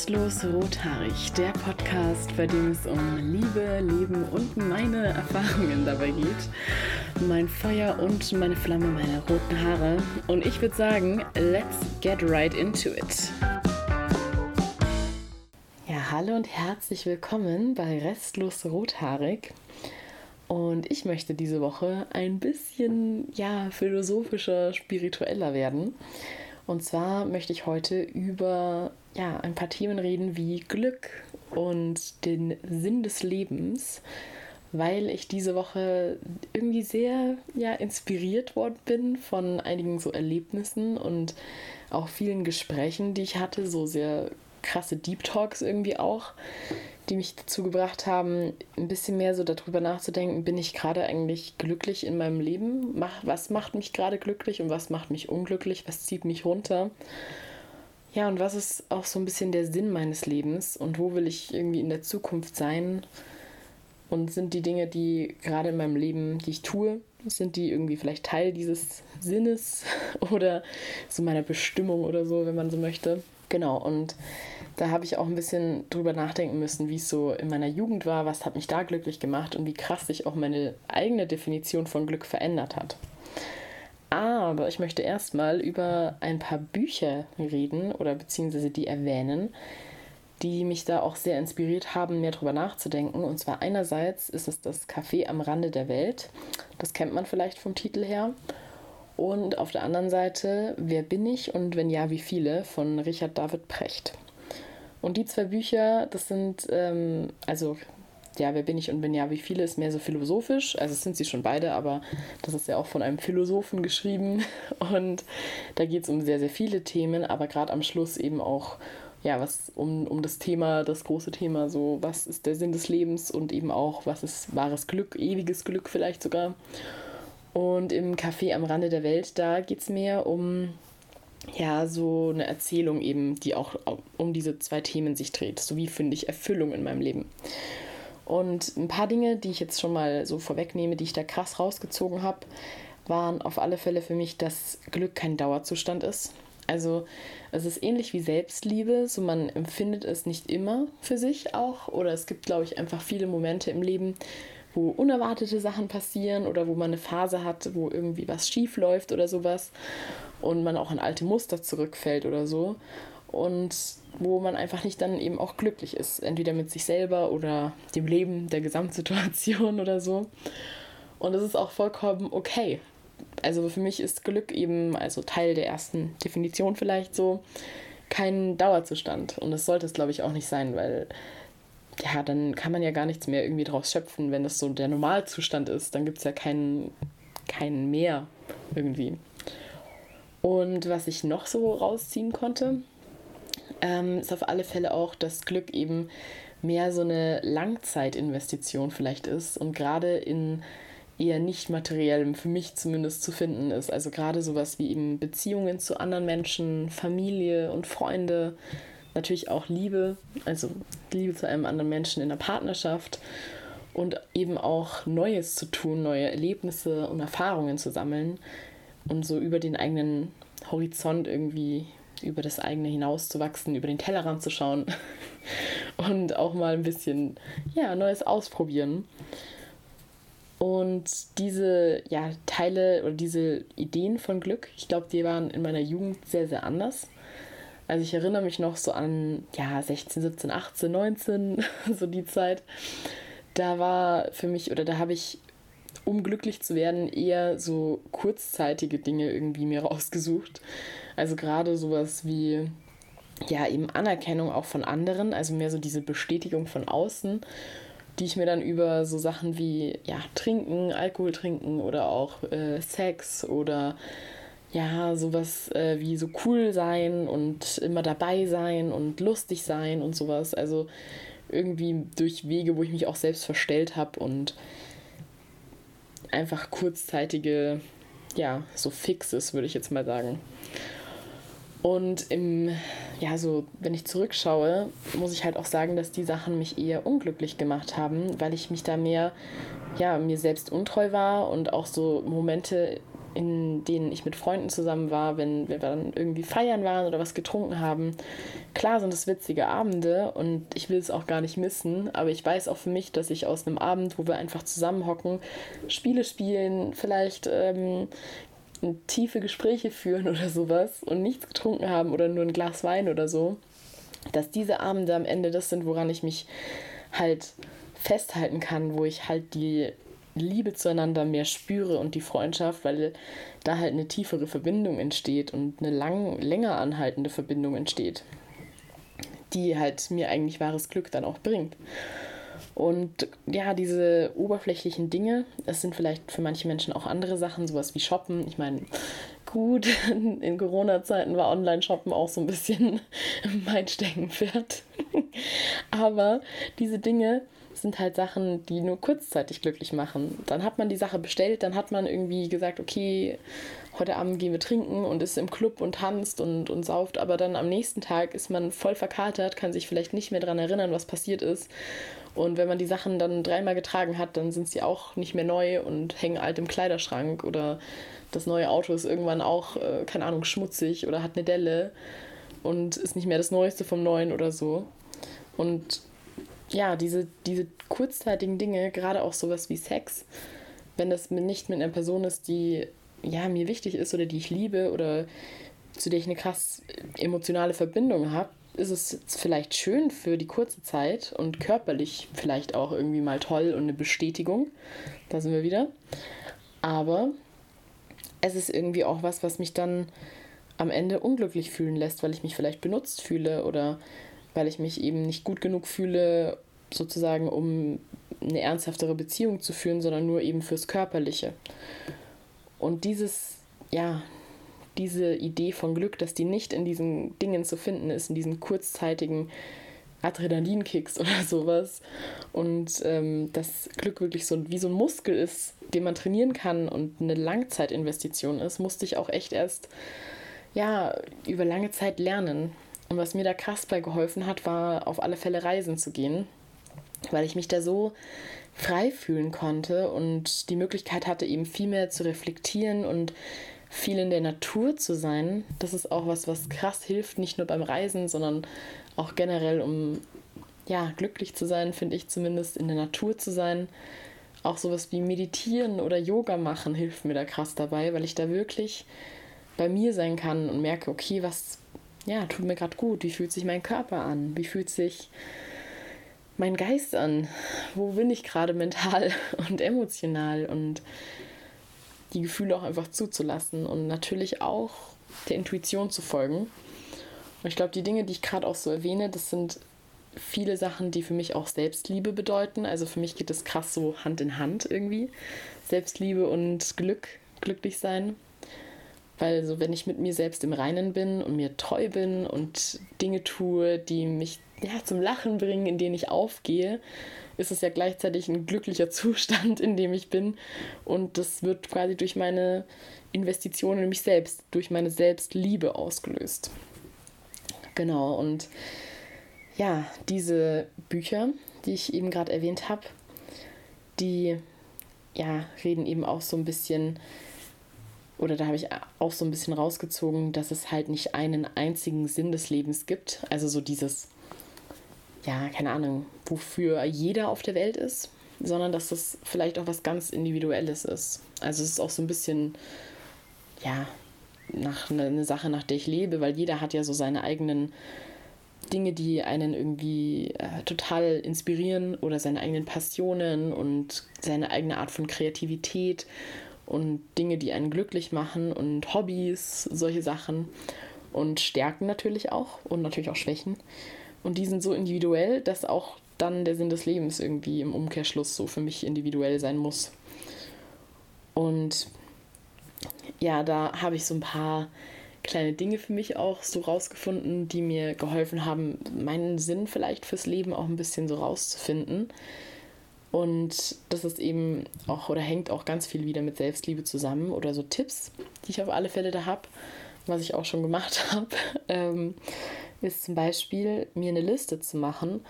Restlos Rothaarig, der Podcast, bei dem es um Liebe, Leben und meine Erfahrungen dabei geht. Mein Feuer und meine Flamme, meine roten Haare. Und ich würde sagen, let's get right into it. Ja, hallo und herzlich willkommen bei Restlos Rothaarig. Und ich möchte diese Woche ein bisschen, ja, philosophischer, spiritueller werden. Und zwar möchte ich heute über ja, ein paar Themen reden wie Glück und den Sinn des Lebens, weil ich diese Woche irgendwie sehr ja, inspiriert worden bin von einigen so Erlebnissen und auch vielen Gesprächen, die ich hatte, so sehr krasse Deep Talks irgendwie auch, die mich dazu gebracht haben, ein bisschen mehr so darüber nachzudenken, bin ich gerade eigentlich glücklich in meinem Leben? Was macht mich gerade glücklich und was macht mich unglücklich? Was zieht mich runter? Ja, und was ist auch so ein bisschen der Sinn meines Lebens und wo will ich irgendwie in der Zukunft sein? Und sind die Dinge, die gerade in meinem Leben, die ich tue, sind die irgendwie vielleicht Teil dieses Sinnes oder so meiner Bestimmung oder so, wenn man so möchte? Genau, und da habe ich auch ein bisschen drüber nachdenken müssen, wie es so in meiner Jugend war, was hat mich da glücklich gemacht und wie krass sich auch meine eigene Definition von Glück verändert hat. Aber ich möchte erstmal über ein paar Bücher reden oder beziehungsweise die erwähnen, die mich da auch sehr inspiriert haben, mehr drüber nachzudenken. Und zwar einerseits ist es das Café am Rande der Welt. Das kennt man vielleicht vom Titel her. Und auf der anderen Seite Wer bin ich und wenn ja, wie viele von Richard David Precht. Und die zwei Bücher, das sind, ähm, also ja, wer bin ich und wenn ja, wie viele, ist mehr so philosophisch. Also sind sie schon beide, aber das ist ja auch von einem Philosophen geschrieben. Und da geht es um sehr, sehr viele Themen, aber gerade am Schluss eben auch, ja, was um, um das Thema, das große Thema, so, was ist der Sinn des Lebens und eben auch, was ist wahres Glück, ewiges Glück vielleicht sogar. Und im Café am Rande der Welt, da geht es mehr um ja, so eine Erzählung eben, die auch um diese zwei Themen sich dreht. So wie finde ich Erfüllung in meinem Leben. Und ein paar Dinge, die ich jetzt schon mal so vorwegnehme, die ich da krass rausgezogen habe, waren auf alle Fälle für mich, dass Glück kein Dauerzustand ist. Also es ist ähnlich wie Selbstliebe, so man empfindet es nicht immer für sich auch. Oder es gibt, glaube ich, einfach viele Momente im Leben, wo unerwartete Sachen passieren oder wo man eine Phase hat, wo irgendwie was schief läuft oder sowas und man auch in alte Muster zurückfällt oder so und wo man einfach nicht dann eben auch glücklich ist, entweder mit sich selber oder dem Leben, der Gesamtsituation oder so. Und das ist auch vollkommen okay. Also für mich ist Glück eben, also Teil der ersten Definition vielleicht so, kein Dauerzustand. Und das sollte es, glaube ich, auch nicht sein, weil ja, dann kann man ja gar nichts mehr irgendwie draus schöpfen, wenn das so der Normalzustand ist. Dann gibt es ja keinen kein Mehr irgendwie. Und was ich noch so rausziehen konnte, ähm, ist auf alle Fälle auch, dass Glück eben mehr so eine Langzeitinvestition vielleicht ist und gerade in eher nicht materiellem, für mich zumindest zu finden ist. Also gerade sowas wie eben Beziehungen zu anderen Menschen, Familie und Freunde, natürlich auch Liebe, also Liebe zu einem anderen Menschen in der Partnerschaft und eben auch Neues zu tun, neue Erlebnisse und Erfahrungen zu sammeln und so über den eigenen Horizont irgendwie über das eigene hinauszuwachsen, über den Tellerrand zu schauen und auch mal ein bisschen ja, Neues ausprobieren. Und diese ja, Teile oder diese Ideen von Glück, ich glaube, die waren in meiner Jugend sehr, sehr anders. Also ich erinnere mich noch so an ja, 16, 17, 18, 19, so die Zeit. Da war für mich oder da habe ich um glücklich zu werden, eher so kurzzeitige Dinge irgendwie mir rausgesucht. Also gerade sowas wie ja eben Anerkennung auch von anderen, also mehr so diese Bestätigung von außen, die ich mir dann über so Sachen wie ja trinken, Alkohol trinken oder auch äh, Sex oder ja sowas äh, wie so cool sein und immer dabei sein und lustig sein und sowas. Also irgendwie durch Wege, wo ich mich auch selbst verstellt habe und einfach kurzzeitige, ja, so Fixes, würde ich jetzt mal sagen. Und im, ja, so, wenn ich zurückschaue, muss ich halt auch sagen, dass die Sachen mich eher unglücklich gemacht haben, weil ich mich da mehr, ja, mir selbst untreu war und auch so Momente in denen ich mit Freunden zusammen war, wenn wir dann irgendwie feiern waren oder was getrunken haben. Klar sind es witzige Abende und ich will es auch gar nicht missen, aber ich weiß auch für mich, dass ich aus einem Abend, wo wir einfach zusammenhocken, Spiele spielen, vielleicht ähm, tiefe Gespräche führen oder sowas und nichts getrunken haben oder nur ein Glas Wein oder so, dass diese Abende am Ende das sind, woran ich mich halt festhalten kann, wo ich halt die Liebe zueinander mehr spüre und die Freundschaft, weil da halt eine tiefere Verbindung entsteht und eine lang, länger anhaltende Verbindung entsteht, die halt mir eigentlich wahres Glück dann auch bringt. Und ja, diese oberflächlichen Dinge, es sind vielleicht für manche Menschen auch andere Sachen, sowas wie Shoppen. Ich meine, gut, in Corona-Zeiten war Online-Shoppen auch so ein bisschen mein Steckenpferd. Aber diese Dinge, sind halt Sachen, die nur kurzzeitig glücklich machen. Dann hat man die Sache bestellt, dann hat man irgendwie gesagt, okay, heute Abend gehen wir trinken und ist im Club und tanzt und, und sauft, aber dann am nächsten Tag ist man voll verkatert, kann sich vielleicht nicht mehr daran erinnern, was passiert ist. Und wenn man die Sachen dann dreimal getragen hat, dann sind sie auch nicht mehr neu und hängen alt im Kleiderschrank oder das neue Auto ist irgendwann auch, äh, keine Ahnung, schmutzig oder hat eine Delle und ist nicht mehr das Neueste vom Neuen oder so. Und ja, diese, diese kurzzeitigen Dinge, gerade auch sowas wie Sex, wenn das nicht mit einer Person ist, die ja, mir wichtig ist oder die ich liebe oder zu der ich eine krass emotionale Verbindung habe, ist es vielleicht schön für die kurze Zeit und körperlich vielleicht auch irgendwie mal toll und eine Bestätigung. Da sind wir wieder. Aber es ist irgendwie auch was, was mich dann am Ende unglücklich fühlen lässt, weil ich mich vielleicht benutzt fühle oder weil ich mich eben nicht gut genug fühle, sozusagen, um eine ernsthaftere Beziehung zu führen, sondern nur eben fürs Körperliche. Und dieses, ja, diese Idee von Glück, dass die nicht in diesen Dingen zu finden ist, in diesen kurzzeitigen Adrenalinkicks oder sowas. Und ähm, dass Glück wirklich so wie so ein Muskel ist, den man trainieren kann und eine Langzeitinvestition ist, musste ich auch echt erst ja, über lange Zeit lernen. Und was mir da krass bei geholfen hat, war auf alle Fälle reisen zu gehen, weil ich mich da so frei fühlen konnte und die Möglichkeit hatte, eben viel mehr zu reflektieren und viel in der Natur zu sein. Das ist auch was, was krass hilft, nicht nur beim Reisen, sondern auch generell, um ja, glücklich zu sein, finde ich zumindest, in der Natur zu sein. Auch sowas wie Meditieren oder Yoga machen hilft mir da krass dabei, weil ich da wirklich bei mir sein kann und merke, okay, was, ja, tut mir gerade gut, wie fühlt sich mein Körper an, wie fühlt sich mein Geist an, wo bin ich gerade mental und emotional und die Gefühle auch einfach zuzulassen und natürlich auch der Intuition zu folgen. Und ich glaube, die Dinge, die ich gerade auch so erwähne, das sind viele Sachen, die für mich auch Selbstliebe bedeuten. Also für mich geht das krass so Hand in Hand irgendwie. Selbstliebe und Glück, glücklich sein. Weil so, wenn ich mit mir selbst im Reinen bin und mir treu bin und Dinge tue, die mich ja, zum Lachen bringen, in denen ich aufgehe, ist es ja gleichzeitig ein glücklicher Zustand, in dem ich bin. Und das wird quasi durch meine Investition in mich selbst, durch meine Selbstliebe ausgelöst. Genau, und ja, diese Bücher, die ich eben gerade erwähnt habe, die ja, reden eben auch so ein bisschen oder da habe ich auch so ein bisschen rausgezogen, dass es halt nicht einen einzigen Sinn des Lebens gibt. Also so dieses, ja, keine Ahnung, wofür jeder auf der Welt ist, sondern dass das vielleicht auch was ganz Individuelles ist. Also es ist auch so ein bisschen, ja, nach ne, eine Sache, nach der ich lebe, weil jeder hat ja so seine eigenen Dinge, die einen irgendwie äh, total inspirieren oder seine eigenen Passionen und seine eigene Art von Kreativität und Dinge, die einen glücklich machen und Hobbys, solche Sachen und Stärken natürlich auch und natürlich auch Schwächen. Und die sind so individuell, dass auch dann der Sinn des Lebens irgendwie im Umkehrschluss so für mich individuell sein muss. Und ja, da habe ich so ein paar kleine Dinge für mich auch so rausgefunden, die mir geholfen haben, meinen Sinn vielleicht fürs Leben auch ein bisschen so rauszufinden. Und das ist eben auch oder hängt auch ganz viel wieder mit Selbstliebe zusammen oder so Tipps, die ich auf alle Fälle da habe, was ich auch schon gemacht habe, ähm, ist zum Beispiel mir eine Liste zu machen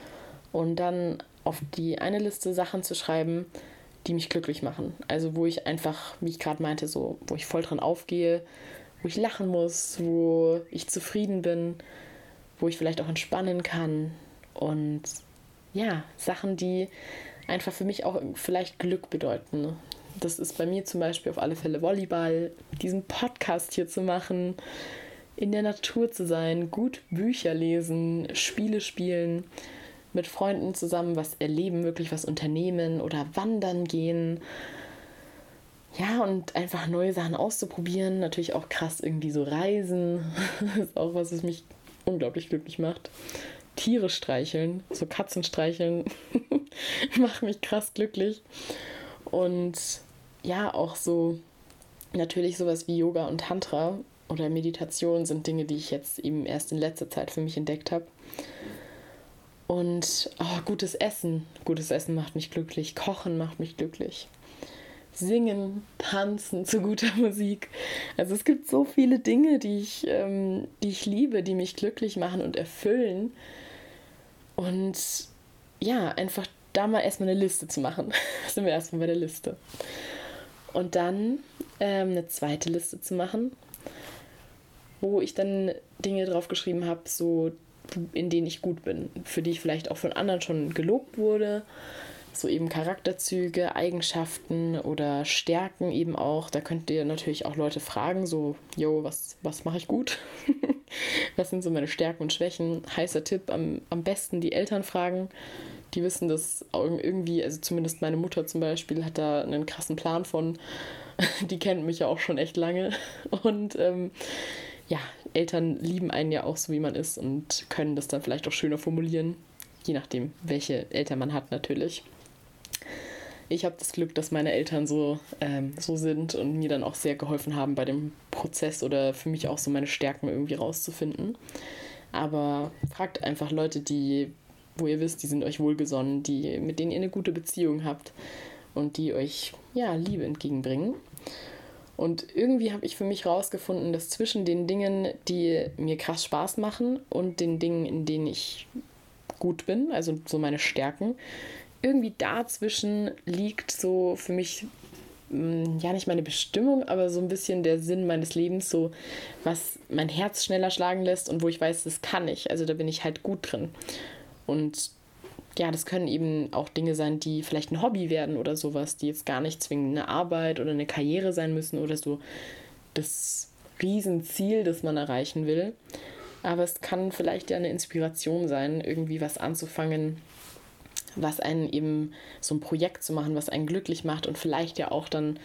und dann auf die eine Liste Sachen zu schreiben, die mich glücklich machen. Also wo ich einfach, wie ich gerade meinte, so, wo ich voll dran aufgehe, wo ich lachen muss, wo ich zufrieden bin, wo ich vielleicht auch entspannen kann. Und ja, Sachen, die einfach für mich auch vielleicht Glück bedeuten. Das ist bei mir zum Beispiel auf alle Fälle Volleyball, diesen Podcast hier zu machen, in der Natur zu sein, gut Bücher lesen, Spiele spielen, mit Freunden zusammen was erleben, wirklich was unternehmen oder wandern gehen. Ja, und einfach neue Sachen auszuprobieren. Natürlich auch krass irgendwie so reisen. das ist auch was, was mich unglaublich glücklich macht. Tiere streicheln, so Katzen streicheln, macht mich krass glücklich. Und ja, auch so natürlich sowas wie Yoga und Tantra oder Meditation sind Dinge, die ich jetzt eben erst in letzter Zeit für mich entdeckt habe. Und oh, gutes Essen. Gutes Essen macht mich glücklich. Kochen macht mich glücklich. Singen, tanzen zu guter Musik. Also es gibt so viele Dinge, die ich, ähm, die ich liebe, die mich glücklich machen und erfüllen. Und ja, einfach da mal erstmal eine Liste zu machen. sind wir erstmal bei der Liste. Und dann ähm, eine zweite Liste zu machen, wo ich dann Dinge drauf geschrieben habe, so in denen ich gut bin, für die ich vielleicht auch von anderen schon gelobt wurde. So eben Charakterzüge, Eigenschaften oder Stärken eben auch. Da könnt ihr natürlich auch Leute fragen, so, yo, was, was mache ich gut? was sind so meine Stärken und Schwächen? Heißer Tipp, am, am besten die Eltern fragen. Die wissen das irgendwie, also zumindest meine Mutter zum Beispiel hat da einen krassen Plan von. Die kennt mich ja auch schon echt lange. Und ähm, ja, Eltern lieben einen ja auch so, wie man ist und können das dann vielleicht auch schöner formulieren, je nachdem, welche Eltern man hat natürlich. Ich habe das Glück, dass meine Eltern so, ähm, so sind und mir dann auch sehr geholfen haben bei dem Prozess oder für mich auch so meine Stärken irgendwie rauszufinden. Aber fragt einfach Leute, die, wo ihr wisst, die sind euch wohlgesonnen, die, mit denen ihr eine gute Beziehung habt und die euch ja Liebe entgegenbringen. Und irgendwie habe ich für mich herausgefunden, dass zwischen den Dingen, die mir krass Spaß machen und den Dingen, in denen ich gut bin, also so meine Stärken, irgendwie dazwischen liegt so für mich mm, ja nicht meine Bestimmung, aber so ein bisschen der Sinn meines Lebens, so was mein Herz schneller schlagen lässt und wo ich weiß, das kann ich. Also da bin ich halt gut drin. Und ja, das können eben auch Dinge sein, die vielleicht ein Hobby werden oder sowas, die jetzt gar nicht zwingend eine Arbeit oder eine Karriere sein müssen oder so das Riesenziel, das man erreichen will. Aber es kann vielleicht ja eine Inspiration sein, irgendwie was anzufangen, was einen eben so ein Projekt zu machen, was einen glücklich macht und vielleicht ja auch dann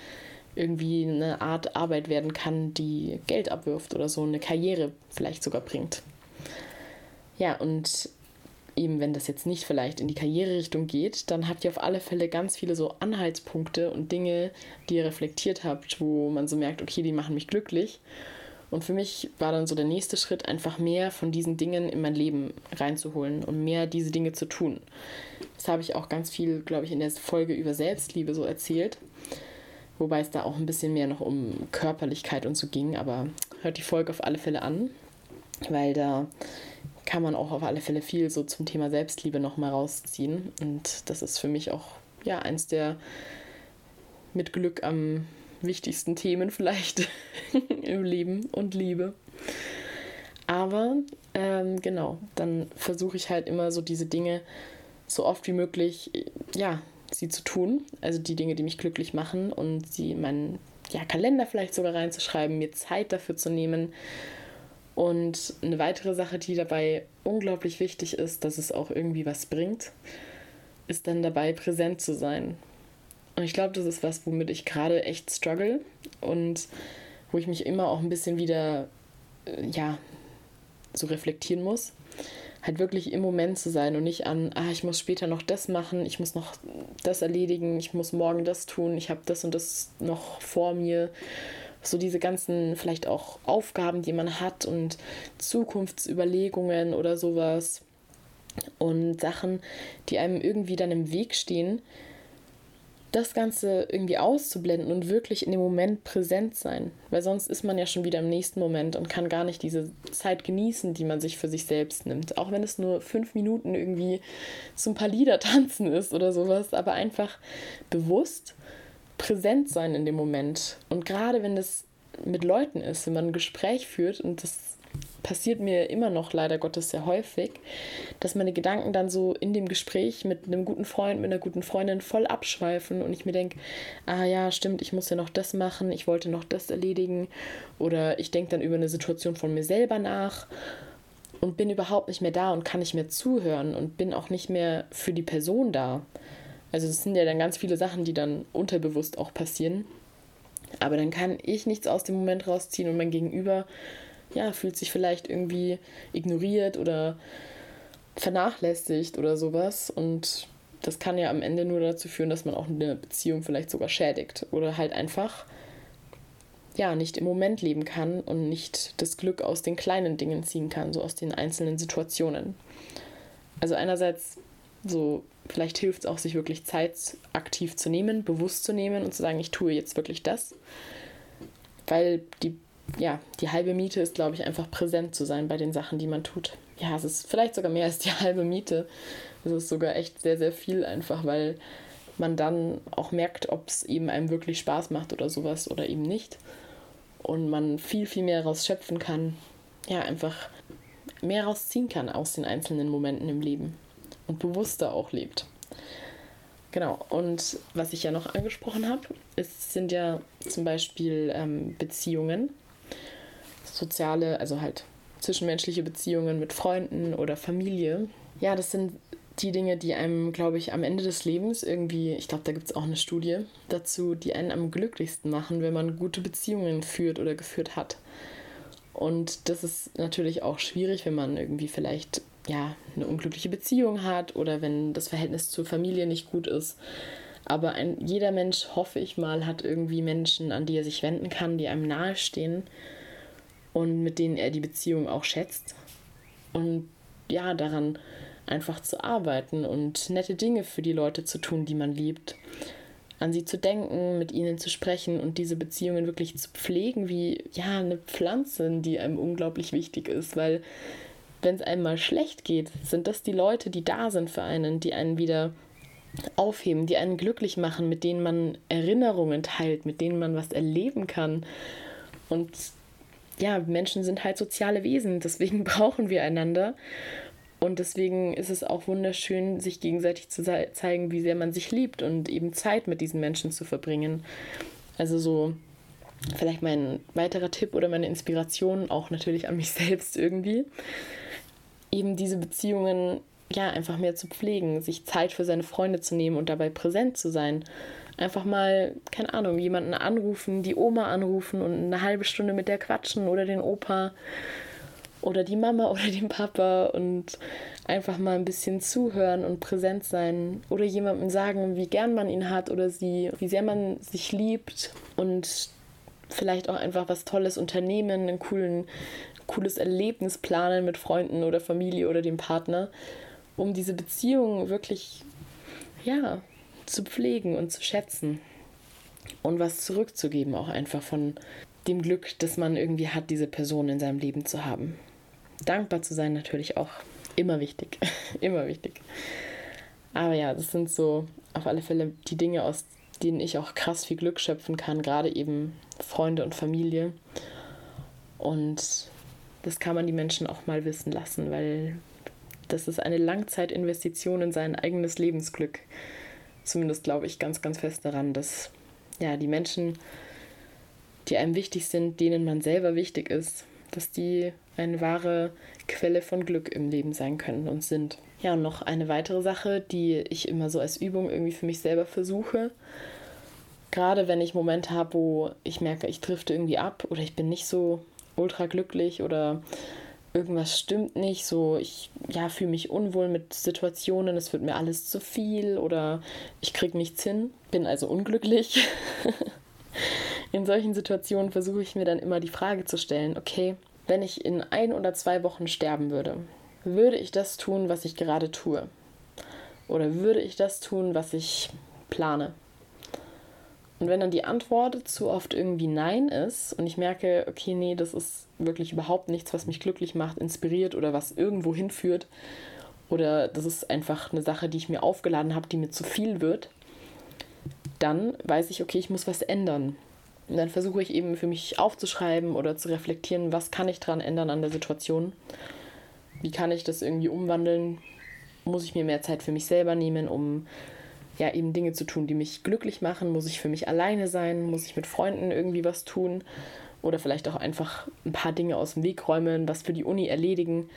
irgendwie eine Art Arbeit werden kann, die Geld abwirft oder so eine Karriere vielleicht sogar bringt. Ja, und eben wenn das jetzt nicht vielleicht in die Karriererichtung geht, dann habt ihr auf alle Fälle ganz viele so Anhaltspunkte und Dinge, die ihr reflektiert habt, wo man so merkt, okay, die machen mich glücklich. Und für mich war dann so der nächste Schritt, einfach mehr von diesen Dingen in mein Leben reinzuholen und mehr diese Dinge zu tun. Das habe ich auch ganz viel, glaube ich, in der Folge über Selbstliebe so erzählt. Wobei es da auch ein bisschen mehr noch um Körperlichkeit und so ging. Aber hört die Folge auf alle Fälle an, weil da kann man auch auf alle Fälle viel so zum Thema Selbstliebe nochmal rausziehen. Und das ist für mich auch ja eins der mit Glück am wichtigsten Themen vielleicht im Leben und Liebe. Aber ähm, genau, dann versuche ich halt immer so diese Dinge so oft wie möglich, ja, sie zu tun. Also die Dinge, die mich glücklich machen und sie in meinen ja, Kalender vielleicht sogar reinzuschreiben, mir Zeit dafür zu nehmen und eine weitere Sache, die dabei unglaublich wichtig ist, dass es auch irgendwie was bringt, ist dann dabei präsent zu sein. Und ich glaube, das ist was, womit ich gerade echt struggle und wo ich mich immer auch ein bisschen wieder, äh, ja, so reflektieren muss. Halt wirklich im Moment zu sein und nicht an, ah, ich muss später noch das machen, ich muss noch das erledigen, ich muss morgen das tun, ich habe das und das noch vor mir so diese ganzen vielleicht auch Aufgaben, die man hat und Zukunftsüberlegungen oder sowas und Sachen, die einem irgendwie dann im Weg stehen, das Ganze irgendwie auszublenden und wirklich in dem Moment präsent sein. Weil sonst ist man ja schon wieder im nächsten Moment und kann gar nicht diese Zeit genießen, die man sich für sich selbst nimmt. Auch wenn es nur fünf Minuten irgendwie so paar Lieder tanzen ist oder sowas, aber einfach bewusst präsent sein in dem Moment. Und gerade wenn das mit Leuten ist, wenn man ein Gespräch führt und das passiert mir immer noch leider Gottes sehr häufig, dass meine Gedanken dann so in dem Gespräch mit einem guten Freund, mit einer guten Freundin voll abschweifen und ich mir denke, ah ja, stimmt, ich muss ja noch das machen, ich wollte noch das erledigen oder ich denke dann über eine Situation von mir selber nach und bin überhaupt nicht mehr da und kann nicht mehr zuhören und bin auch nicht mehr für die Person da. Also das sind ja dann ganz viele Sachen, die dann unterbewusst auch passieren. Aber dann kann ich nichts aus dem Moment rausziehen und mein Gegenüber ja, fühlt sich vielleicht irgendwie ignoriert oder vernachlässigt oder sowas. Und das kann ja am Ende nur dazu führen, dass man auch eine Beziehung vielleicht sogar schädigt oder halt einfach ja nicht im Moment leben kann und nicht das Glück aus den kleinen Dingen ziehen kann, so aus den einzelnen Situationen. Also einerseits so vielleicht hilft es auch, sich wirklich Zeit aktiv zu nehmen, bewusst zu nehmen und zu sagen, ich tue jetzt wirklich das, weil die ja, die halbe Miete ist, glaube ich, einfach präsent zu sein bei den Sachen, die man tut. Ja, es ist vielleicht sogar mehr als die halbe Miete. Es ist sogar echt sehr, sehr viel einfach, weil man dann auch merkt, ob es eben einem wirklich Spaß macht oder sowas oder eben nicht. Und man viel, viel mehr rausschöpfen kann. Ja, einfach mehr rausziehen kann aus den einzelnen Momenten im Leben. Und bewusster auch lebt. Genau, und was ich ja noch angesprochen habe, sind ja zum Beispiel ähm, Beziehungen soziale, also halt zwischenmenschliche Beziehungen mit Freunden oder Familie. Ja, das sind die Dinge, die einem, glaube ich, am Ende des Lebens irgendwie, ich glaube, da gibt es auch eine Studie dazu, die einen am glücklichsten machen, wenn man gute Beziehungen führt oder geführt hat. Und das ist natürlich auch schwierig, wenn man irgendwie vielleicht ja eine unglückliche Beziehung hat oder wenn das Verhältnis zur Familie nicht gut ist. Aber ein, jeder Mensch, hoffe ich mal, hat irgendwie Menschen, an die er sich wenden kann, die einem nahestehen und mit denen er die Beziehung auch schätzt. Und ja, daran einfach zu arbeiten und nette Dinge für die Leute zu tun, die man liebt. An sie zu denken, mit ihnen zu sprechen und diese Beziehungen wirklich zu pflegen, wie ja, eine Pflanze, die einem unglaublich wichtig ist, weil wenn es einem mal schlecht geht, sind das die Leute, die da sind für einen, die einen wieder aufheben, die einen glücklich machen, mit denen man Erinnerungen teilt, mit denen man was erleben kann. Und ja, Menschen sind halt soziale Wesen, deswegen brauchen wir einander. Und deswegen ist es auch wunderschön, sich gegenseitig zu zeigen, wie sehr man sich liebt und eben Zeit mit diesen Menschen zu verbringen. Also so vielleicht mein weiterer Tipp oder meine Inspiration, auch natürlich an mich selbst irgendwie, eben diese Beziehungen ja einfach mehr zu pflegen, sich Zeit für seine Freunde zu nehmen und dabei präsent zu sein einfach mal, keine Ahnung, jemanden anrufen, die Oma anrufen und eine halbe Stunde mit der quatschen oder den Opa oder die Mama oder den Papa und einfach mal ein bisschen zuhören und präsent sein oder jemandem sagen, wie gern man ihn hat oder sie, wie sehr man sich liebt und vielleicht auch einfach was Tolles unternehmen, ein coolen, cooles Erlebnis planen mit Freunden oder Familie oder dem Partner, um diese Beziehung wirklich, ja, zu pflegen und zu schätzen und was zurückzugeben, auch einfach von dem Glück, das man irgendwie hat, diese Person in seinem Leben zu haben. Dankbar zu sein natürlich auch immer wichtig, immer wichtig. Aber ja, das sind so auf alle Fälle die Dinge, aus denen ich auch krass viel Glück schöpfen kann, gerade eben Freunde und Familie. Und das kann man die Menschen auch mal wissen lassen, weil das ist eine Langzeitinvestition in sein eigenes Lebensglück zumindest glaube ich ganz, ganz fest daran, dass ja, die Menschen, die einem wichtig sind, denen man selber wichtig ist, dass die eine wahre Quelle von Glück im Leben sein können und sind. Ja, und noch eine weitere Sache, die ich immer so als Übung irgendwie für mich selber versuche. Gerade wenn ich Momente habe, wo ich merke, ich drifte irgendwie ab oder ich bin nicht so ultra glücklich oder irgendwas stimmt nicht, so ich ja, fühle mich unwohl mit Situationen, es wird mir alles zu viel oder ich kriege nichts hin, bin also unglücklich. in solchen Situationen versuche ich mir dann immer die Frage zu stellen, okay, wenn ich in ein oder zwei Wochen sterben würde, würde ich das tun, was ich gerade tue? Oder würde ich das tun, was ich plane? Und wenn dann die Antwort zu oft irgendwie Nein ist und ich merke, okay, nee, das ist wirklich überhaupt nichts, was mich glücklich macht, inspiriert oder was irgendwo hinführt, oder das ist einfach eine Sache, die ich mir aufgeladen habe, die mir zu viel wird, dann weiß ich, okay, ich muss was ändern. Und dann versuche ich eben für mich aufzuschreiben oder zu reflektieren, was kann ich dran ändern an der Situation? Wie kann ich das irgendwie umwandeln? Muss ich mir mehr Zeit für mich selber nehmen, um ja eben Dinge zu tun, die mich glücklich machen? Muss ich für mich alleine sein? Muss ich mit Freunden irgendwie was tun? Oder vielleicht auch einfach ein paar Dinge aus dem Weg räumen, was für die Uni erledigen.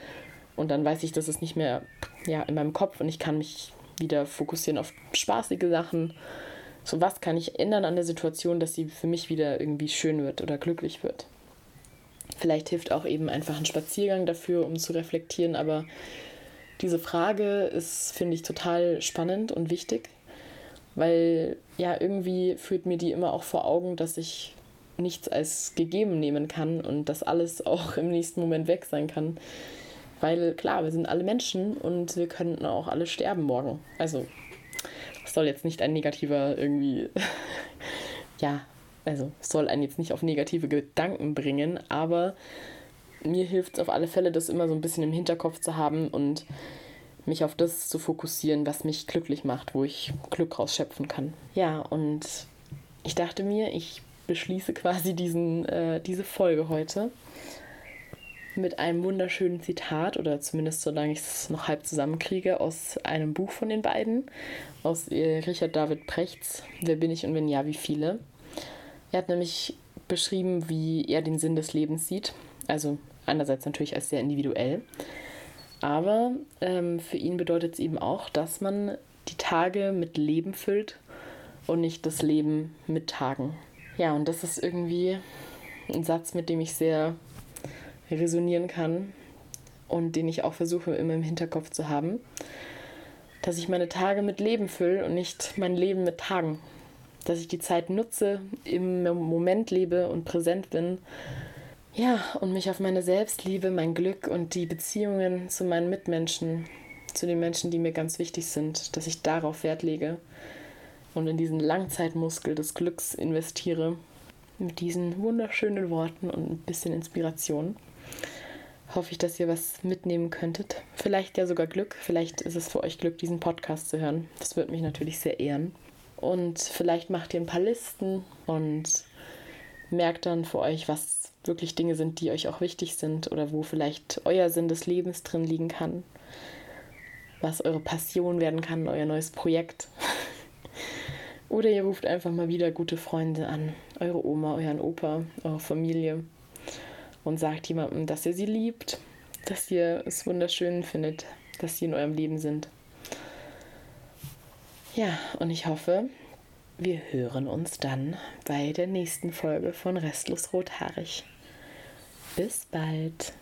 Und dann weiß ich, das ist nicht mehr ja, in meinem Kopf und ich kann mich wieder fokussieren auf spaßige Sachen. So was kann ich ändern an der Situation, dass sie für mich wieder irgendwie schön wird oder glücklich wird. Vielleicht hilft auch eben einfach ein Spaziergang dafür, um zu reflektieren, aber diese Frage ist, finde ich, total spannend und wichtig weil ja irgendwie führt mir die immer auch vor Augen, dass ich nichts als gegeben nehmen kann und dass alles auch im nächsten Moment weg sein kann. Weil klar, wir sind alle Menschen und wir könnten auch alle sterben morgen. Also, das soll jetzt nicht ein negativer irgendwie, ja, also soll einen jetzt nicht auf negative Gedanken bringen, aber mir hilft es auf alle Fälle, das immer so ein bisschen im Hinterkopf zu haben und mich auf das zu fokussieren, was mich glücklich macht, wo ich Glück rausschöpfen kann. Ja, und ich dachte mir, ich beschließe quasi diesen, äh, diese Folge heute mit einem wunderschönen Zitat oder zumindest solange ich es noch halb zusammenkriege aus einem Buch von den beiden, aus äh, Richard David Prechts, Wer bin ich und wenn ja, wie viele. Er hat nämlich beschrieben, wie er den Sinn des Lebens sieht, also einerseits natürlich als sehr individuell, aber ähm, für ihn bedeutet es eben auch, dass man die Tage mit Leben füllt und nicht das Leben mit Tagen. Ja, und das ist irgendwie ein Satz, mit dem ich sehr resonieren kann und den ich auch versuche immer im Hinterkopf zu haben, dass ich meine Tage mit Leben fülle und nicht mein Leben mit Tagen. Dass ich die Zeit nutze, im Moment lebe und präsent bin ja, und mich auf meine Selbstliebe, mein Glück und die Beziehungen zu meinen Mitmenschen, zu den Menschen, die mir ganz wichtig sind, dass ich darauf Wert lege und in diesen Langzeitmuskel des Glücks investiere. Mit diesen wunderschönen Worten und ein bisschen Inspiration hoffe ich, dass ihr was mitnehmen könntet. Vielleicht ja sogar Glück. Vielleicht ist es für euch Glück, diesen Podcast zu hören. Das würde mich natürlich sehr ehren. Und vielleicht macht ihr ein paar Listen und merkt dann für euch, was wirklich Dinge sind, die euch auch wichtig sind oder wo vielleicht euer Sinn des Lebens drin liegen kann, was eure Passion werden kann, euer neues Projekt. oder ihr ruft einfach mal wieder gute Freunde an, eure Oma, euren Opa, eure Familie und sagt jemandem, dass ihr sie liebt, dass ihr es wunderschön findet, dass sie in eurem Leben sind. Ja, und ich hoffe, wir hören uns dann bei der nächsten Folge von Restlos Rothaarig. Bis bald.